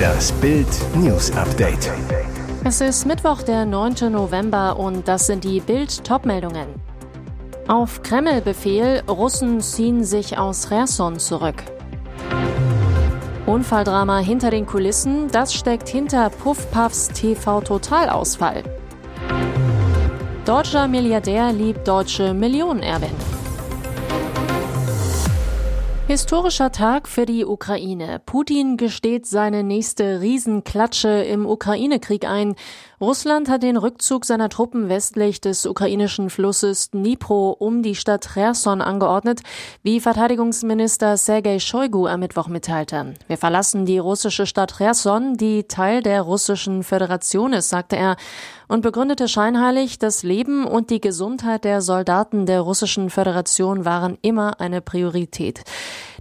Das Bild News Update. Es ist Mittwoch, der 9. November und das sind die Bild Topmeldungen. Auf Kreml-Befehl, Russen ziehen sich aus Cherson zurück. Unfalldrama hinter den Kulissen, das steckt hinter Puffpuffs TV-Totalausfall. Deutscher Milliardär liebt deutsche Millionenerbin. Historischer Tag für die Ukraine. Putin gesteht seine nächste Riesenklatsche im Ukraine-Krieg ein. Russland hat den Rückzug seiner Truppen westlich des ukrainischen Flusses Dnipro um die Stadt Cherson angeordnet, wie Verteidigungsminister Sergei Shoigu am Mittwoch mitteilte. Wir verlassen die russische Stadt Cherson, die Teil der russischen Föderation ist, sagte er und begründete scheinheilig, das Leben und die Gesundheit der Soldaten der russischen Föderation waren immer eine Priorität.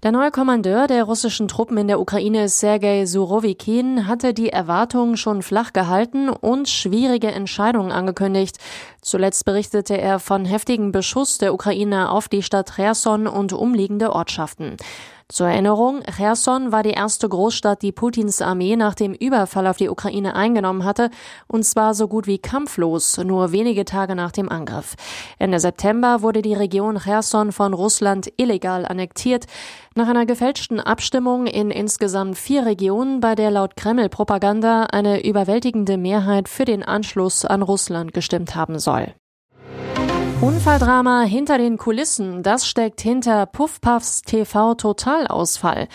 Der neue Kommandeur der russischen Truppen in der Ukraine, Sergei Surovikin, hatte die Erwartungen schon flach gehalten und schwierige Entscheidungen angekündigt. Zuletzt berichtete er von heftigem Beschuss der Ukraine auf die Stadt Cherson und umliegende Ortschaften. Zur Erinnerung, Cherson war die erste Großstadt, die Putins Armee nach dem Überfall auf die Ukraine eingenommen hatte, und zwar so gut wie kampflos, nur wenige Tage nach dem Angriff. Ende September wurde die Region Cherson von Russland illegal annektiert, nach einer gefälschten Abstimmung in insgesamt vier Regionen, bei der laut Kreml-Propaganda eine überwältigende Mehrheit für den Anschluss an Russland gestimmt haben soll. Unfalldrama hinter den Kulissen, das steckt hinter Puffpuffs TV-Totalausfall.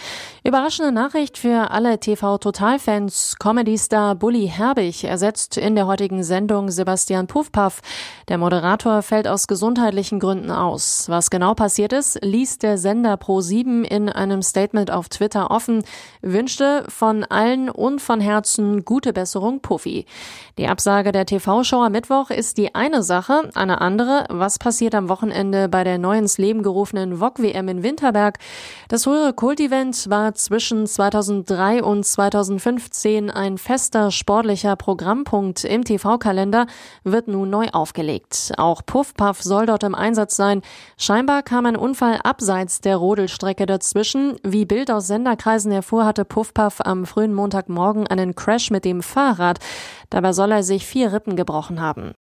Überraschende Nachricht für alle TV-Total-Fans. Comedy-Star Bully Herbig ersetzt in der heutigen Sendung Sebastian Puffpuff. Der Moderator fällt aus gesundheitlichen Gründen aus. Was genau passiert ist, liest der Sender Pro7 in einem Statement auf Twitter offen, wünschte von allen und von Herzen gute Besserung Puffy. Die Absage der TV-Show am Mittwoch ist die eine Sache, eine andere, was passiert am Wochenende bei der neu ins Leben gerufenen VOG-WM in Winterberg. Das frühere Kult-Event war zwischen 2003 und 2015 ein fester sportlicher Programmpunkt im TV-Kalender, wird nun neu aufgelegt. Auch Puffpuff soll dort im Einsatz sein. Scheinbar kam ein Unfall abseits der Rodelstrecke dazwischen. Wie Bild aus Senderkreisen hervor, hatte Puffpuff am frühen Montagmorgen einen Crash mit dem Fahrrad. Dabei soll er sich vier Rippen gebrochen haben.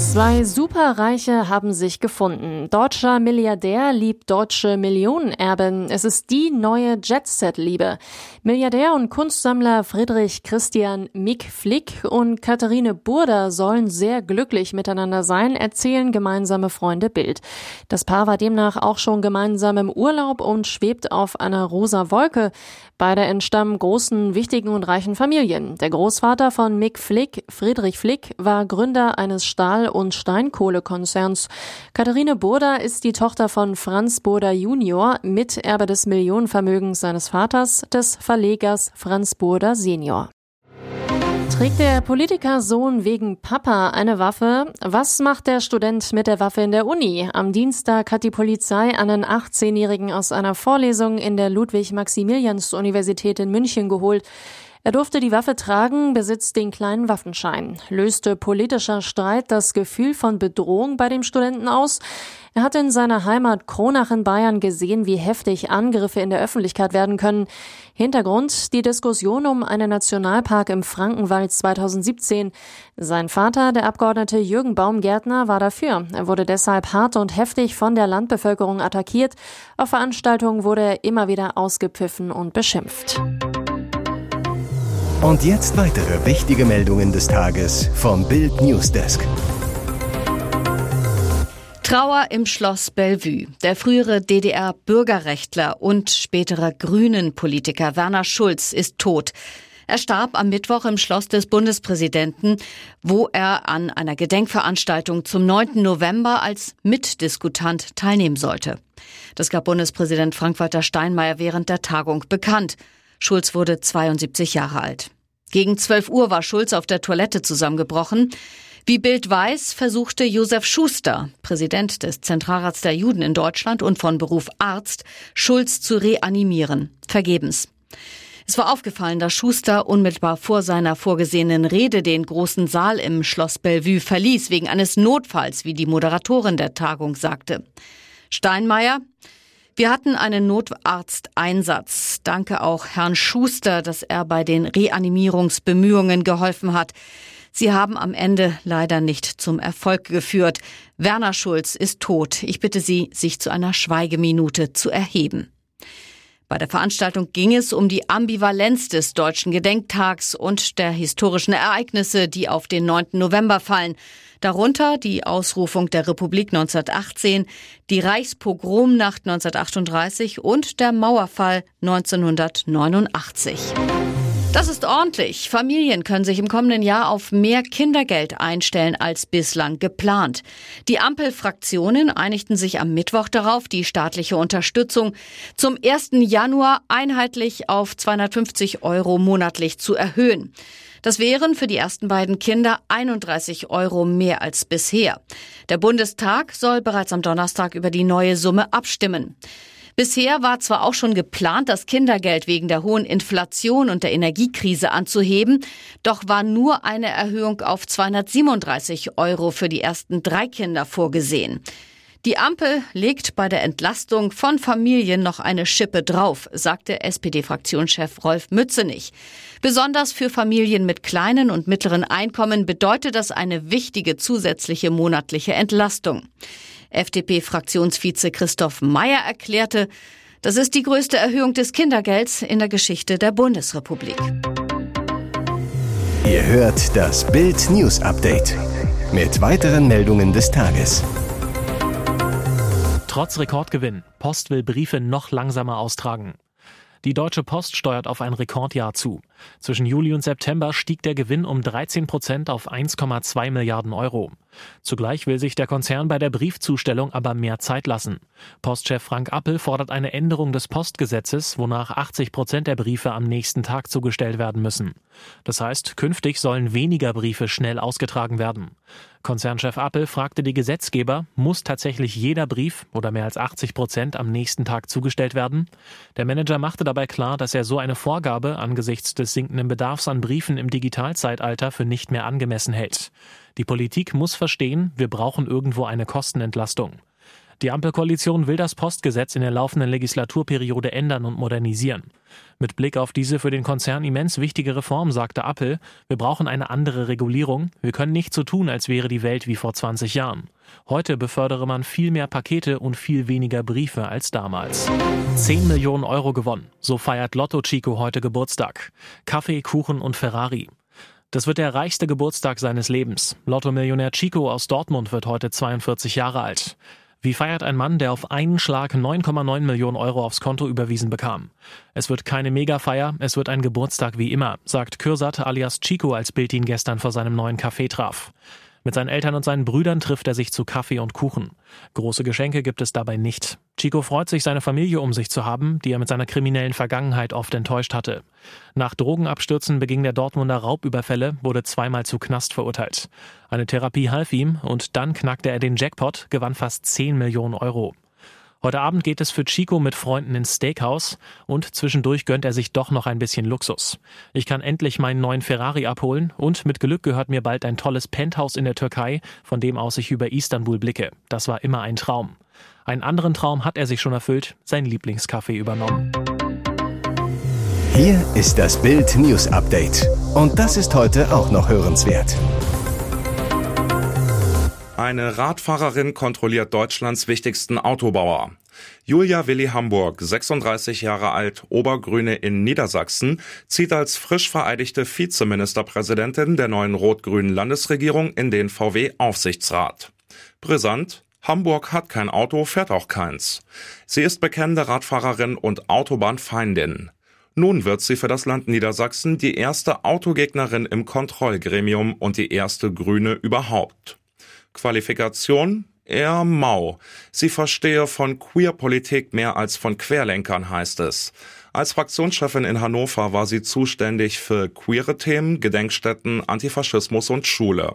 Zwei Superreiche haben sich gefunden. Deutscher Milliardär liebt deutsche Millionenerben. Es ist die neue Jet-Set-Liebe. Milliardär und Kunstsammler Friedrich Christian Mick Flick und Katharine Burda sollen sehr glücklich miteinander sein, erzählen gemeinsame Freunde Bild. Das Paar war demnach auch schon gemeinsam im Urlaub und schwebt auf einer rosa Wolke. Beide entstammen großen, wichtigen und reichen Familien. Der Großvater von Mick Flick, Friedrich Flick, war Gründer eines Stahl- und Steinkohlekonzerns. Katharine Burda ist die Tochter von Franz Burda Junior, Miterbe des Millionenvermögens seines Vaters, des Verlegers Franz Burda Senior. Trägt der Politikersohn wegen Papa eine Waffe? Was macht der Student mit der Waffe in der Uni? Am Dienstag hat die Polizei einen 18-Jährigen aus einer Vorlesung in der Ludwig-Maximilians-Universität in München geholt. Er durfte die Waffe tragen, besitzt den kleinen Waffenschein. Löste politischer Streit das Gefühl von Bedrohung bei dem Studenten aus? Er hat in seiner Heimat Kronach in Bayern gesehen, wie heftig Angriffe in der Öffentlichkeit werden können. Hintergrund die Diskussion um einen Nationalpark im Frankenwald 2017. Sein Vater, der Abgeordnete Jürgen Baumgärtner, war dafür. Er wurde deshalb hart und heftig von der Landbevölkerung attackiert. Auf Veranstaltungen wurde er immer wieder ausgepfiffen und beschimpft. Und jetzt weitere wichtige Meldungen des Tages vom Bild Newsdesk. Trauer im Schloss Bellevue. Der frühere DDR-Bürgerrechtler und spätere Grünen-Politiker Werner Schulz ist tot. Er starb am Mittwoch im Schloss des Bundespräsidenten, wo er an einer Gedenkveranstaltung zum 9. November als Mitdiskutant teilnehmen sollte. Das gab Bundespräsident Frank-Walter Steinmeier während der Tagung bekannt. Schulz wurde 72 Jahre alt. Gegen 12 Uhr war Schulz auf der Toilette zusammengebrochen. Wie Bild weiß, versuchte Josef Schuster, Präsident des Zentralrats der Juden in Deutschland und von Beruf Arzt, Schulz zu reanimieren. Vergebens. Es war aufgefallen, dass Schuster unmittelbar vor seiner vorgesehenen Rede den großen Saal im Schloss Bellevue verließ, wegen eines Notfalls, wie die Moderatorin der Tagung sagte. Steinmeier, wir hatten einen Notarzteinsatz. Danke auch Herrn Schuster, dass er bei den Reanimierungsbemühungen geholfen hat. Sie haben am Ende leider nicht zum Erfolg geführt. Werner Schulz ist tot. Ich bitte Sie, sich zu einer Schweigeminute zu erheben. Bei der Veranstaltung ging es um die Ambivalenz des deutschen Gedenktags und der historischen Ereignisse, die auf den 9. November fallen. Darunter die Ausrufung der Republik 1918, die Reichspogromnacht 1938 und der Mauerfall 1989. Das ist ordentlich. Familien können sich im kommenden Jahr auf mehr Kindergeld einstellen als bislang geplant. Die Ampelfraktionen einigten sich am Mittwoch darauf, die staatliche Unterstützung zum 1. Januar einheitlich auf 250 Euro monatlich zu erhöhen. Das wären für die ersten beiden Kinder 31 Euro mehr als bisher. Der Bundestag soll bereits am Donnerstag über die neue Summe abstimmen. Bisher war zwar auch schon geplant, das Kindergeld wegen der hohen Inflation und der Energiekrise anzuheben, doch war nur eine Erhöhung auf 237 Euro für die ersten drei Kinder vorgesehen. Die Ampel legt bei der Entlastung von Familien noch eine Schippe drauf, sagte SPD-Fraktionschef Rolf Mützenich. Besonders für Familien mit kleinen und mittleren Einkommen bedeutet das eine wichtige zusätzliche monatliche Entlastung. FDP-Fraktionsvize Christoph Meyer erklärte, das ist die größte Erhöhung des Kindergelds in der Geschichte der Bundesrepublik. Ihr hört das Bild News Update mit weiteren Meldungen des Tages. Trotz Rekordgewinn, Post will Briefe noch langsamer austragen. Die Deutsche Post steuert auf ein Rekordjahr zu. Zwischen Juli und September stieg der Gewinn um 13 Prozent auf 1,2 Milliarden Euro. Zugleich will sich der Konzern bei der Briefzustellung aber mehr Zeit lassen. Postchef Frank Appel fordert eine Änderung des Postgesetzes, wonach 80 Prozent der Briefe am nächsten Tag zugestellt werden müssen. Das heißt, künftig sollen weniger Briefe schnell ausgetragen werden. Konzernchef Appel fragte die Gesetzgeber, muss tatsächlich jeder Brief oder mehr als 80 Prozent am nächsten Tag zugestellt werden? Der Manager machte dabei klar, dass er so eine Vorgabe angesichts des sinkenden Bedarfs an Briefen im Digitalzeitalter für nicht mehr angemessen hält. Die Politik muss verstehen, wir brauchen irgendwo eine Kostenentlastung. Die Ampelkoalition will das Postgesetz in der laufenden Legislaturperiode ändern und modernisieren. Mit Blick auf diese für den Konzern immens wichtige Reform sagte Appel, wir brauchen eine andere Regulierung, wir können nicht so tun, als wäre die Welt wie vor 20 Jahren. Heute befördere man viel mehr Pakete und viel weniger Briefe als damals. 10 Millionen Euro gewonnen, so feiert Lotto Chico heute Geburtstag. Kaffee, Kuchen und Ferrari. Das wird der reichste Geburtstag seines Lebens. Lotto-Millionär Chico aus Dortmund wird heute 42 Jahre alt. Wie feiert ein Mann, der auf einen Schlag 9,9 Millionen Euro aufs Konto überwiesen bekam? Es wird keine Megafeier, es wird ein Geburtstag wie immer, sagt Kürsat alias Chico, als Bild ihn gestern vor seinem neuen Café traf. Mit seinen Eltern und seinen Brüdern trifft er sich zu Kaffee und Kuchen. Große Geschenke gibt es dabei nicht. Chico freut sich, seine Familie um sich zu haben, die er mit seiner kriminellen Vergangenheit oft enttäuscht hatte. Nach Drogenabstürzen beging der Dortmunder Raubüberfälle, wurde zweimal zu Knast verurteilt. Eine Therapie half ihm und dann knackte er den Jackpot, gewann fast 10 Millionen Euro. Heute Abend geht es für Chico mit Freunden ins Steakhouse und zwischendurch gönnt er sich doch noch ein bisschen Luxus. Ich kann endlich meinen neuen Ferrari abholen und mit Glück gehört mir bald ein tolles Penthouse in der Türkei, von dem aus ich über Istanbul blicke. Das war immer ein Traum. Einen anderen Traum hat er sich schon erfüllt, sein Lieblingscafé übernommen. Hier ist das Bild News Update. Und das ist heute auch noch hörenswert. Eine Radfahrerin kontrolliert Deutschlands wichtigsten Autobauer. Julia Willi Hamburg, 36 Jahre alt, Obergrüne in Niedersachsen, zieht als frisch vereidigte Vizeministerpräsidentin der neuen rot-grünen Landesregierung in den VW-Aufsichtsrat. Brisant, Hamburg hat kein Auto, fährt auch keins. Sie ist bekennende Radfahrerin und Autobahnfeindin. Nun wird sie für das Land Niedersachsen die erste Autogegnerin im Kontrollgremium und die erste Grüne überhaupt. Qualifikation eher mau. Sie verstehe von Queerpolitik mehr als von Querlenkern, heißt es. Als Fraktionschefin in Hannover war sie zuständig für queere Themen, Gedenkstätten, Antifaschismus und Schule.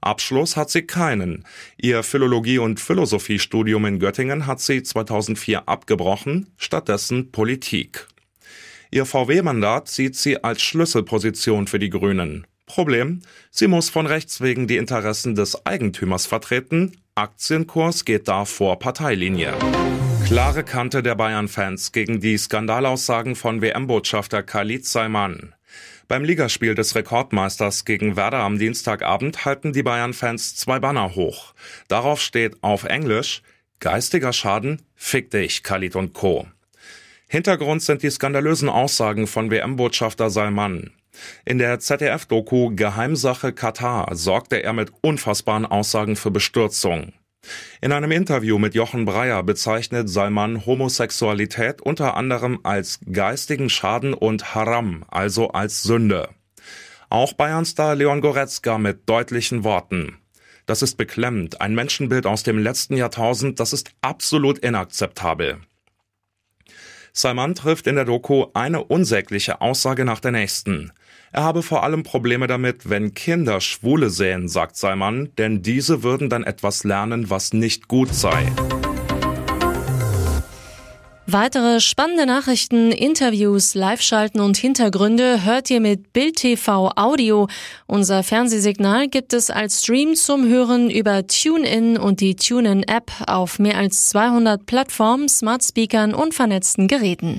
Abschluss hat sie keinen. Ihr Philologie- und Philosophiestudium in Göttingen hat sie 2004 abgebrochen, stattdessen Politik. Ihr VW-Mandat sieht sie als Schlüsselposition für die Grünen. Problem, sie muss von Rechts wegen die Interessen des Eigentümers vertreten. Aktienkurs geht da vor Parteilinie. Klare Kante der Bayern-Fans gegen die Skandalaussagen von WM-Botschafter Khalid Saiman. Beim Ligaspiel des Rekordmeisters gegen Werder am Dienstagabend halten die Bayern-Fans zwei Banner hoch. Darauf steht auf Englisch Geistiger Schaden, fick dich, Khalid und Co. Hintergrund sind die skandalösen Aussagen von WM-Botschafter Salman. In der ZDF-Doku Geheimsache Katar sorgte er mit unfassbaren Aussagen für Bestürzung. In einem Interview mit Jochen Breyer bezeichnet Salman Homosexualität unter anderem als geistigen Schaden und Haram, also als Sünde. Auch Bayernstar Leon Goretzka mit deutlichen Worten. Das ist beklemmend, ein Menschenbild aus dem letzten Jahrtausend, das ist absolut inakzeptabel. Salman trifft in der Doku eine unsägliche Aussage nach der nächsten. Er habe vor allem Probleme damit, wenn Kinder Schwule sehen, sagt Salman, denn diese würden dann etwas lernen, was nicht gut sei. Weitere spannende Nachrichten, Interviews, Live-Schalten und Hintergründe hört ihr mit Bild TV Audio. Unser Fernsehsignal gibt es als Stream zum Hören über TuneIn und die TuneIn-App auf mehr als 200 Plattformen, Smart Speakern und vernetzten Geräten.